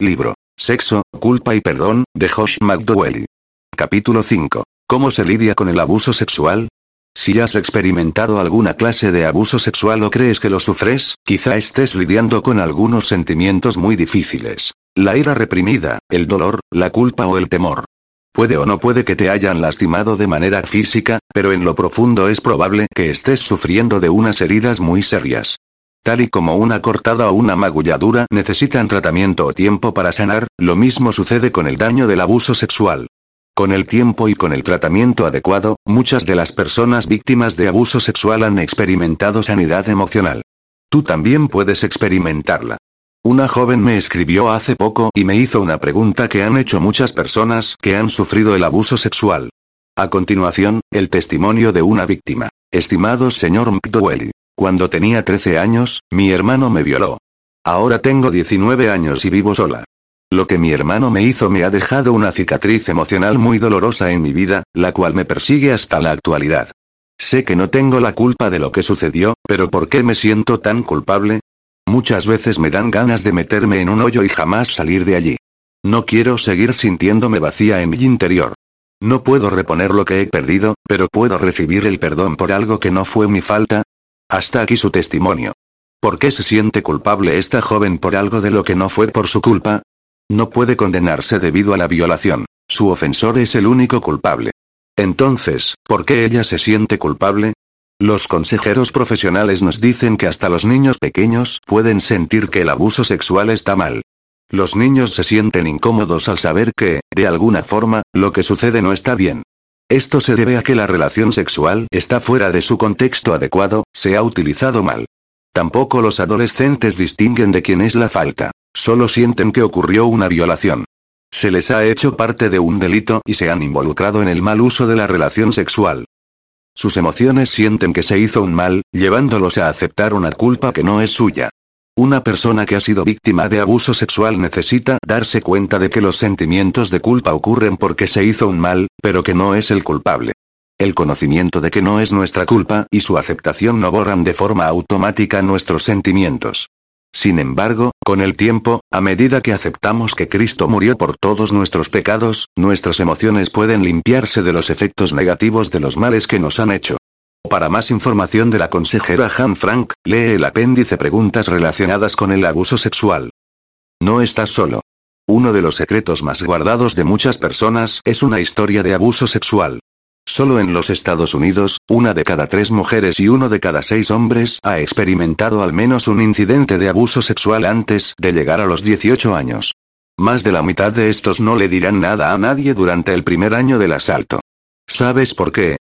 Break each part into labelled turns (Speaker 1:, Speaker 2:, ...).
Speaker 1: Libro. Sexo, culpa y perdón, de Josh McDowell. Capítulo 5. ¿Cómo se lidia con el abuso sexual? Si has experimentado alguna clase de abuso sexual o crees que lo sufres, quizá estés lidiando con algunos sentimientos muy difíciles. La ira reprimida, el dolor, la culpa o el temor. Puede o no puede que te hayan lastimado de manera física, pero en lo profundo es probable que estés sufriendo de unas heridas muy serias. Tal y como una cortada o una magulladura necesitan tratamiento o tiempo para sanar, lo mismo sucede con el daño del abuso sexual. Con el tiempo y con el tratamiento adecuado, muchas de las personas víctimas de abuso sexual han experimentado sanidad emocional. Tú también puedes experimentarla. Una joven me escribió hace poco y me hizo una pregunta que han hecho muchas personas que han sufrido el abuso sexual. A continuación, el testimonio de una víctima. Estimado señor McDowell, cuando tenía 13 años, mi hermano me violó. Ahora tengo 19 años y vivo sola. Lo que mi hermano me hizo me ha dejado una cicatriz emocional muy dolorosa en mi vida, la cual me persigue hasta la actualidad. Sé que no tengo la culpa de lo que sucedió, pero ¿por qué me siento tan culpable? Muchas veces me dan ganas de meterme en un hoyo y jamás salir de allí. No quiero seguir sintiéndome vacía en mi interior. No puedo reponer lo que he perdido, pero puedo recibir el perdón por algo que no fue mi falta. Hasta aquí su testimonio. ¿Por qué se siente culpable esta joven por algo de lo que no fue por su culpa? No puede condenarse debido a la violación. Su ofensor es el único culpable. Entonces, ¿por qué ella se siente culpable? Los consejeros profesionales nos dicen que hasta los niños pequeños pueden sentir que el abuso sexual está mal. Los niños se sienten incómodos al saber que, de alguna forma, lo que sucede no está bien. Esto se debe a que la relación sexual está fuera de su contexto adecuado, se ha utilizado mal. Tampoco los adolescentes distinguen de quién es la falta. Solo sienten que ocurrió una violación. Se les ha hecho parte de un delito y se han involucrado en el mal uso de la relación sexual. Sus emociones sienten que se hizo un mal, llevándolos a aceptar una culpa que no es suya. Una persona que ha sido víctima de abuso sexual necesita darse cuenta de que los sentimientos de culpa ocurren porque se hizo un mal, pero que no es el culpable. El conocimiento de que no es nuestra culpa y su aceptación no borran de forma automática nuestros sentimientos. Sin embargo, con el tiempo, a medida que aceptamos que Cristo murió por todos nuestros pecados, nuestras emociones pueden limpiarse de los efectos negativos de los males que nos han hecho. Para más información de la consejera Han Frank, lee el apéndice Preguntas relacionadas con el abuso sexual. No estás solo. Uno de los secretos más guardados de muchas personas es una historia de abuso sexual. Solo en los Estados Unidos, una de cada tres mujeres y uno de cada seis hombres ha experimentado al menos un incidente de abuso sexual antes de llegar a los 18 años. Más de la mitad de estos no le dirán nada a nadie durante el primer año del asalto. ¿Sabes por qué?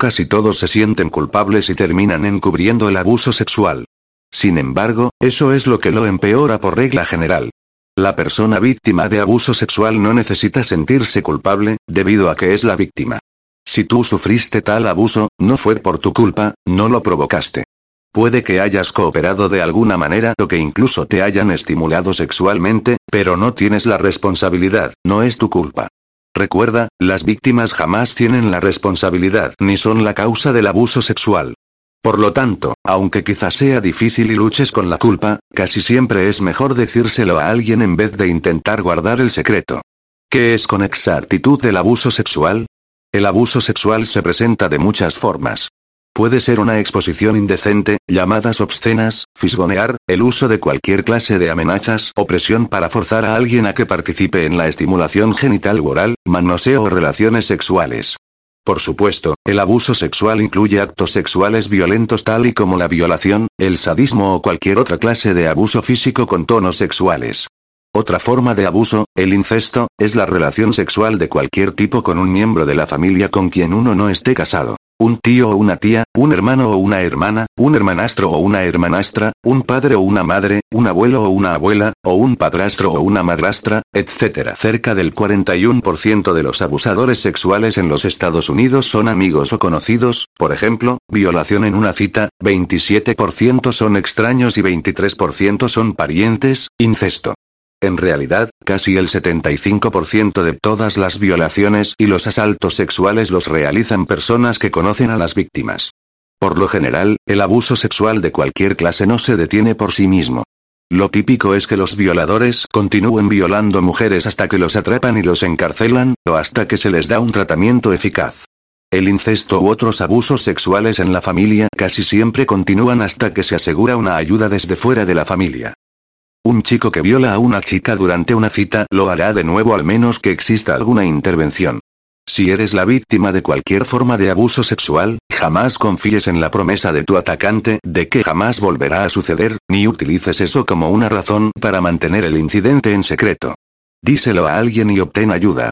Speaker 1: Casi todos se sienten culpables y terminan encubriendo el abuso sexual. Sin embargo, eso es lo que lo empeora por regla general. La persona víctima de abuso sexual no necesita sentirse culpable, debido a que es la víctima. Si tú sufriste tal abuso, no fue por tu culpa, no lo provocaste. Puede que hayas cooperado de alguna manera o que incluso te hayan estimulado sexualmente, pero no tienes la responsabilidad, no es tu culpa. Recuerda, las víctimas jamás tienen la responsabilidad ni son la causa del abuso sexual. Por lo tanto, aunque quizás sea difícil y luches con la culpa, casi siempre es mejor decírselo a alguien en vez de intentar guardar el secreto. ¿Qué es con exactitud el abuso sexual? El abuso sexual se presenta de muchas formas. Puede ser una exposición indecente, llamadas obscenas, fisgonear, el uso de cualquier clase de amenazas o presión para forzar a alguien a que participe en la estimulación genital oral, manoseo o relaciones sexuales. Por supuesto, el abuso sexual incluye actos sexuales violentos tal y como la violación, el sadismo o cualquier otra clase de abuso físico con tonos sexuales. Otra forma de abuso, el incesto, es la relación sexual de cualquier tipo con un miembro de la familia con quien uno no esté casado. Un tío o una tía, un hermano o una hermana, un hermanastro o una hermanastra, un padre o una madre, un abuelo o una abuela, o un padrastro o una madrastra, etc. Cerca del 41% de los abusadores sexuales en los Estados Unidos son amigos o conocidos, por ejemplo, violación en una cita, 27% son extraños y 23% son parientes, incesto. En realidad, casi el 75% de todas las violaciones y los asaltos sexuales los realizan personas que conocen a las víctimas. Por lo general, el abuso sexual de cualquier clase no se detiene por sí mismo. Lo típico es que los violadores continúen violando mujeres hasta que los atrapan y los encarcelan, o hasta que se les da un tratamiento eficaz. El incesto u otros abusos sexuales en la familia casi siempre continúan hasta que se asegura una ayuda desde fuera de la familia. Un chico que viola a una chica durante una cita lo hará de nuevo al menos que exista alguna intervención. Si eres la víctima de cualquier forma de abuso sexual, jamás confíes en la promesa de tu atacante de que jamás volverá a suceder, ni utilices eso como una razón para mantener el incidente en secreto. Díselo a alguien y obtén ayuda.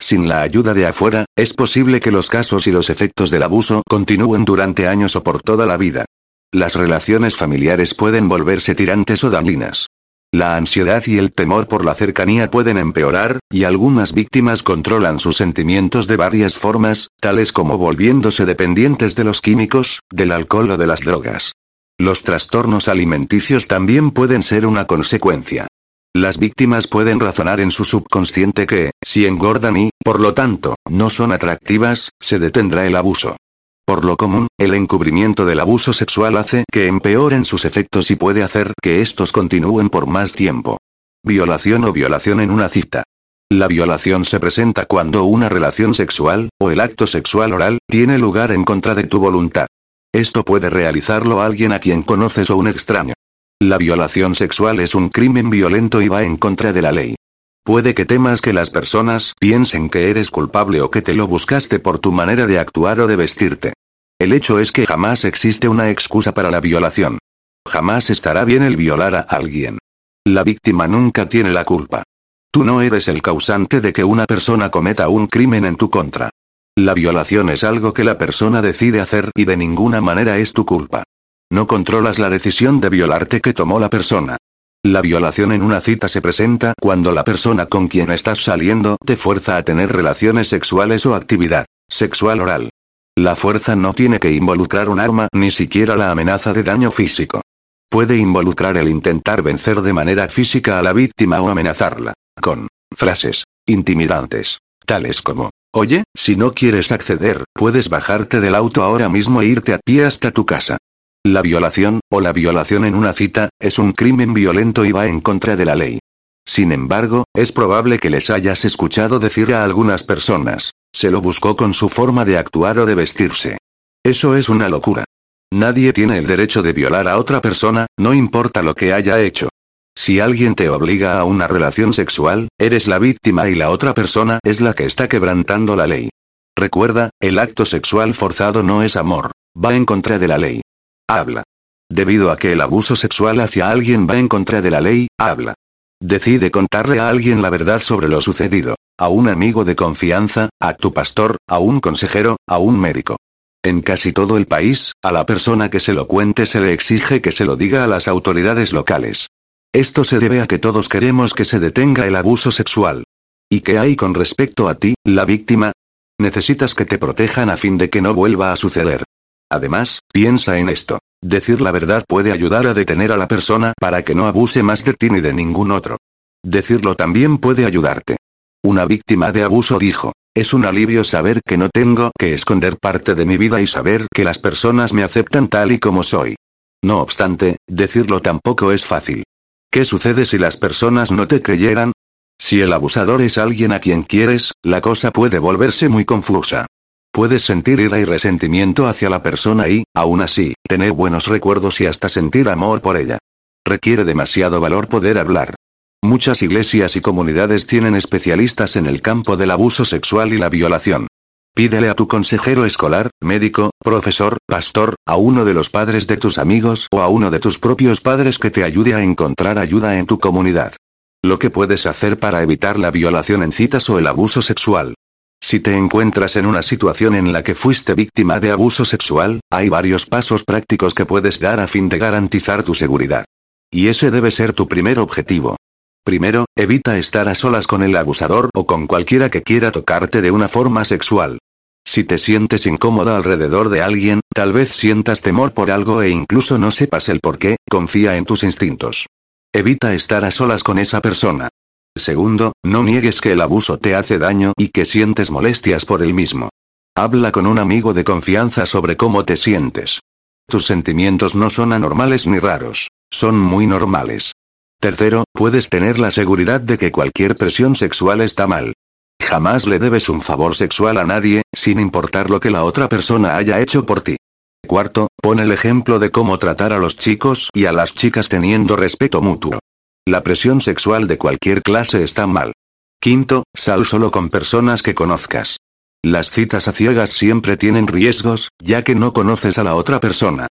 Speaker 1: Sin la ayuda de afuera, es posible que los casos y los efectos del abuso continúen durante años o por toda la vida. Las relaciones familiares pueden volverse tirantes o dañinas. La ansiedad y el temor por la cercanía pueden empeorar, y algunas víctimas controlan sus sentimientos de varias formas, tales como volviéndose dependientes de los químicos, del alcohol o de las drogas. Los trastornos alimenticios también pueden ser una consecuencia. Las víctimas pueden razonar en su subconsciente que, si engordan y, por lo tanto, no son atractivas, se detendrá el abuso. Por lo común, el encubrimiento del abuso sexual hace que empeoren sus efectos y puede hacer que estos continúen por más tiempo. Violación o violación en una cita. La violación se presenta cuando una relación sexual, o el acto sexual oral, tiene lugar en contra de tu voluntad. Esto puede realizarlo alguien a quien conoces o un extraño. La violación sexual es un crimen violento y va en contra de la ley. Puede que temas que las personas piensen que eres culpable o que te lo buscaste por tu manera de actuar o de vestirte. El hecho es que jamás existe una excusa para la violación. Jamás estará bien el violar a alguien. La víctima nunca tiene la culpa. Tú no eres el causante de que una persona cometa un crimen en tu contra. La violación es algo que la persona decide hacer y de ninguna manera es tu culpa. No controlas la decisión de violarte que tomó la persona. La violación en una cita se presenta cuando la persona con quien estás saliendo te fuerza a tener relaciones sexuales o actividad sexual oral. La fuerza no tiene que involucrar un arma ni siquiera la amenaza de daño físico. Puede involucrar el intentar vencer de manera física a la víctima o amenazarla, con frases intimidantes, tales como, oye, si no quieres acceder, puedes bajarte del auto ahora mismo e irte a pie hasta tu casa. La violación, o la violación en una cita, es un crimen violento y va en contra de la ley. Sin embargo, es probable que les hayas escuchado decir a algunas personas, se lo buscó con su forma de actuar o de vestirse. Eso es una locura. Nadie tiene el derecho de violar a otra persona, no importa lo que haya hecho. Si alguien te obliga a una relación sexual, eres la víctima y la otra persona es la que está quebrantando la ley. Recuerda, el acto sexual forzado no es amor, va en contra de la ley. Habla. Debido a que el abuso sexual hacia alguien va en contra de la ley, habla. Decide contarle a alguien la verdad sobre lo sucedido. A un amigo de confianza, a tu pastor, a un consejero, a un médico. En casi todo el país, a la persona que se lo cuente se le exige que se lo diga a las autoridades locales. Esto se debe a que todos queremos que se detenga el abuso sexual. ¿Y qué hay con respecto a ti, la víctima? Necesitas que te protejan a fin de que no vuelva a suceder. Además, piensa en esto. Decir la verdad puede ayudar a detener a la persona para que no abuse más de ti ni de ningún otro. Decirlo también puede ayudarte. Una víctima de abuso dijo, es un alivio saber que no tengo que esconder parte de mi vida y saber que las personas me aceptan tal y como soy. No obstante, decirlo tampoco es fácil. ¿Qué sucede si las personas no te creyeran? Si el abusador es alguien a quien quieres, la cosa puede volverse muy confusa. Puedes sentir ira y resentimiento hacia la persona y, aún así, tener buenos recuerdos y hasta sentir amor por ella. Requiere demasiado valor poder hablar. Muchas iglesias y comunidades tienen especialistas en el campo del abuso sexual y la violación. Pídele a tu consejero escolar, médico, profesor, pastor, a uno de los padres de tus amigos o a uno de tus propios padres que te ayude a encontrar ayuda en tu comunidad. Lo que puedes hacer para evitar la violación en citas o el abuso sexual. Si te encuentras en una situación en la que fuiste víctima de abuso sexual, hay varios pasos prácticos que puedes dar a fin de garantizar tu seguridad. Y ese debe ser tu primer objetivo. Primero, evita estar a solas con el abusador o con cualquiera que quiera tocarte de una forma sexual. Si te sientes incómoda alrededor de alguien, tal vez sientas temor por algo e incluso no sepas el por qué, confía en tus instintos. Evita estar a solas con esa persona. Segundo, no niegues que el abuso te hace daño y que sientes molestias por el mismo. Habla con un amigo de confianza sobre cómo te sientes. Tus sentimientos no son anormales ni raros, son muy normales. Tercero, puedes tener la seguridad de que cualquier presión sexual está mal. Jamás le debes un favor sexual a nadie, sin importar lo que la otra persona haya hecho por ti. Cuarto, pon el ejemplo de cómo tratar a los chicos y a las chicas teniendo respeto mutuo. La presión sexual de cualquier clase está mal. Quinto, sal solo con personas que conozcas. Las citas a ciegas siempre tienen riesgos, ya que no conoces a la otra persona.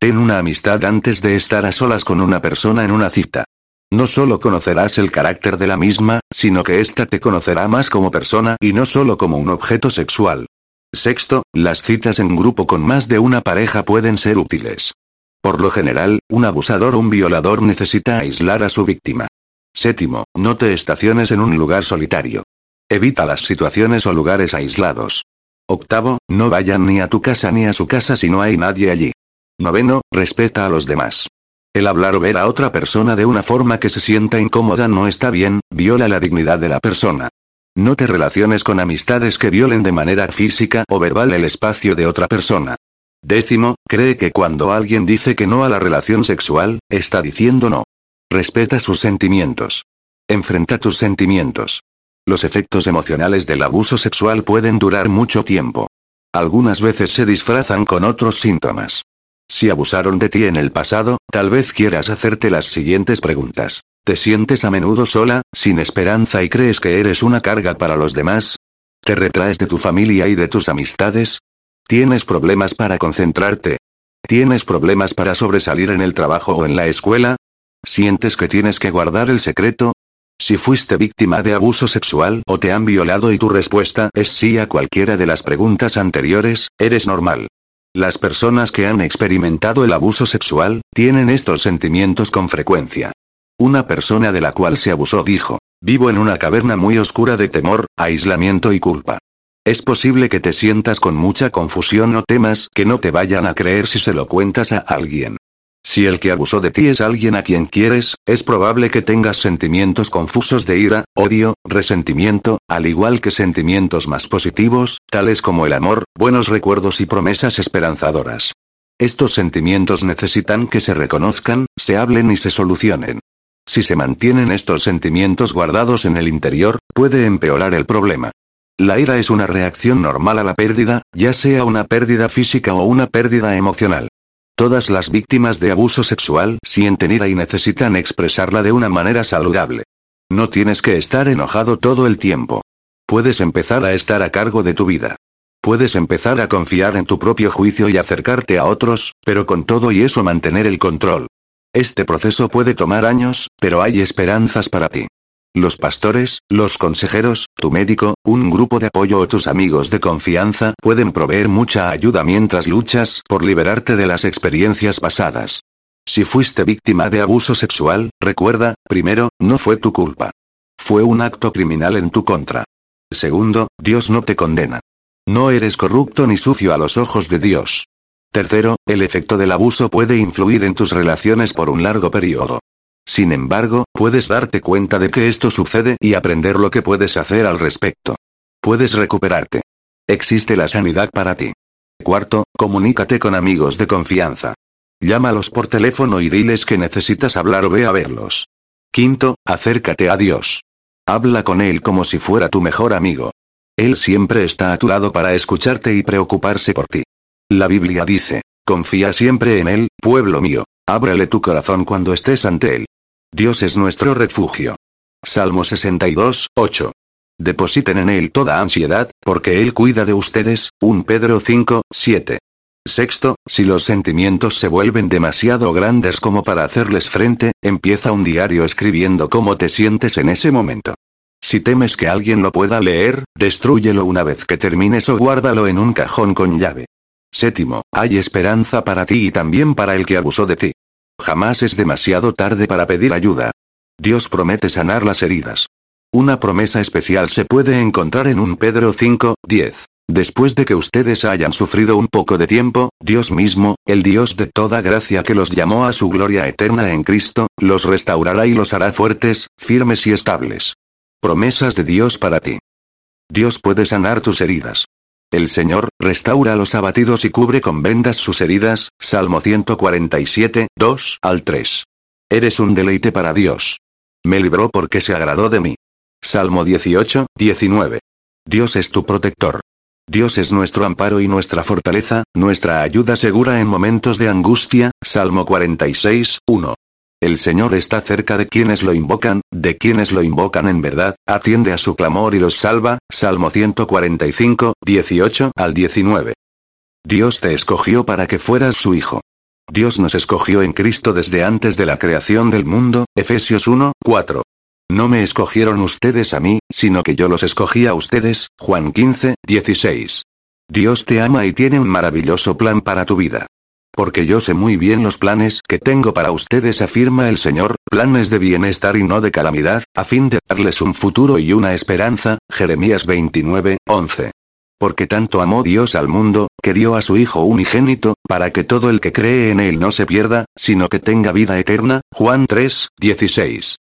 Speaker 1: Ten una amistad antes de estar a solas con una persona en una cita. No solo conocerás el carácter de la misma, sino que ésta te conocerá más como persona y no solo como un objeto sexual. Sexto, las citas en grupo con más de una pareja pueden ser útiles. Por lo general, un abusador o un violador necesita aislar a su víctima. Séptimo, no te estaciones en un lugar solitario. Evita las situaciones o lugares aislados. Octavo, no vayan ni a tu casa ni a su casa si no hay nadie allí. Noveno, respeta a los demás. El hablar o ver a otra persona de una forma que se sienta incómoda no está bien, viola la dignidad de la persona. No te relaciones con amistades que violen de manera física o verbal el espacio de otra persona. Décimo, cree que cuando alguien dice que no a la relación sexual, está diciendo no. Respeta sus sentimientos. Enfrenta tus sentimientos. Los efectos emocionales del abuso sexual pueden durar mucho tiempo. Algunas veces se disfrazan con otros síntomas. Si abusaron de ti en el pasado, tal vez quieras hacerte las siguientes preguntas. ¿Te sientes a menudo sola, sin esperanza y crees que eres una carga para los demás? ¿Te retraes de tu familia y de tus amistades? ¿Tienes problemas para concentrarte? ¿Tienes problemas para sobresalir en el trabajo o en la escuela? ¿Sientes que tienes que guardar el secreto? Si fuiste víctima de abuso sexual o te han violado y tu respuesta es sí a cualquiera de las preguntas anteriores, eres normal. Las personas que han experimentado el abuso sexual, tienen estos sentimientos con frecuencia. Una persona de la cual se abusó dijo, vivo en una caverna muy oscura de temor, aislamiento y culpa. Es posible que te sientas con mucha confusión o temas que no te vayan a creer si se lo cuentas a alguien. Si el que abusó de ti es alguien a quien quieres, es probable que tengas sentimientos confusos de ira, odio, resentimiento, al igual que sentimientos más positivos, tales como el amor, buenos recuerdos y promesas esperanzadoras. Estos sentimientos necesitan que se reconozcan, se hablen y se solucionen. Si se mantienen estos sentimientos guardados en el interior, puede empeorar el problema. La ira es una reacción normal a la pérdida, ya sea una pérdida física o una pérdida emocional. Todas las víctimas de abuso sexual sienten ira y necesitan expresarla de una manera saludable. No tienes que estar enojado todo el tiempo. Puedes empezar a estar a cargo de tu vida. Puedes empezar a confiar en tu propio juicio y acercarte a otros, pero con todo y eso mantener el control. Este proceso puede tomar años, pero hay esperanzas para ti. Los pastores, los consejeros, tu médico, un grupo de apoyo o tus amigos de confianza pueden proveer mucha ayuda mientras luchas por liberarte de las experiencias pasadas. Si fuiste víctima de abuso sexual, recuerda, primero, no fue tu culpa. Fue un acto criminal en tu contra. Segundo, Dios no te condena. No eres corrupto ni sucio a los ojos de Dios. Tercero, el efecto del abuso puede influir en tus relaciones por un largo periodo. Sin embargo, puedes darte cuenta de que esto sucede y aprender lo que puedes hacer al respecto. Puedes recuperarte. Existe la sanidad para ti. Cuarto, comunícate con amigos de confianza. Llámalos por teléfono y diles que necesitas hablar o ve a verlos. Quinto, acércate a Dios. Habla con Él como si fuera tu mejor amigo. Él siempre está a tu lado para escucharte y preocuparse por ti. La Biblia dice, confía siempre en Él, pueblo mío. Ábrele tu corazón cuando estés ante Él. Dios es nuestro refugio. Salmo 62, 8. Depositen en Él toda ansiedad, porque Él cuida de ustedes. 1 Pedro 5, 7. Sexto, si los sentimientos se vuelven demasiado grandes como para hacerles frente, empieza un diario escribiendo cómo te sientes en ese momento. Si temes que alguien lo pueda leer, destrúyelo una vez que termines o guárdalo en un cajón con llave. Séptimo, hay esperanza para ti y también para el que abusó de ti. Jamás es demasiado tarde para pedir ayuda. Dios promete sanar las heridas. Una promesa especial se puede encontrar en un Pedro 5, 10. Después de que ustedes hayan sufrido un poco de tiempo, Dios mismo, el Dios de toda gracia que los llamó a su gloria eterna en Cristo, los restaurará y los hará fuertes, firmes y estables. Promesas de Dios para ti. Dios puede sanar tus heridas. El Señor, restaura los abatidos y cubre con vendas sus heridas, Salmo 147, 2 al 3. Eres un deleite para Dios. Me libró porque se agradó de mí. Salmo 18, 19. Dios es tu protector. Dios es nuestro amparo y nuestra fortaleza, nuestra ayuda segura en momentos de angustia. Salmo 46, 1. El Señor está cerca de quienes lo invocan, de quienes lo invocan en verdad, atiende a su clamor y los salva. Salmo 145, 18 al 19. Dios te escogió para que fueras su hijo. Dios nos escogió en Cristo desde antes de la creación del mundo. Efesios 1, 4. No me escogieron ustedes a mí, sino que yo los escogí a ustedes. Juan 15, 16. Dios te ama y tiene un maravilloso plan para tu vida. Porque yo sé muy bien los planes que tengo para ustedes, afirma el Señor, planes de bienestar y no de calamidad, a fin de darles un futuro y una esperanza. Jeremías 29, 11. Porque tanto amó Dios al mundo, que dio a su Hijo unigénito, para que todo el que cree en él no se pierda, sino que tenga vida eterna. Juan 3, 16.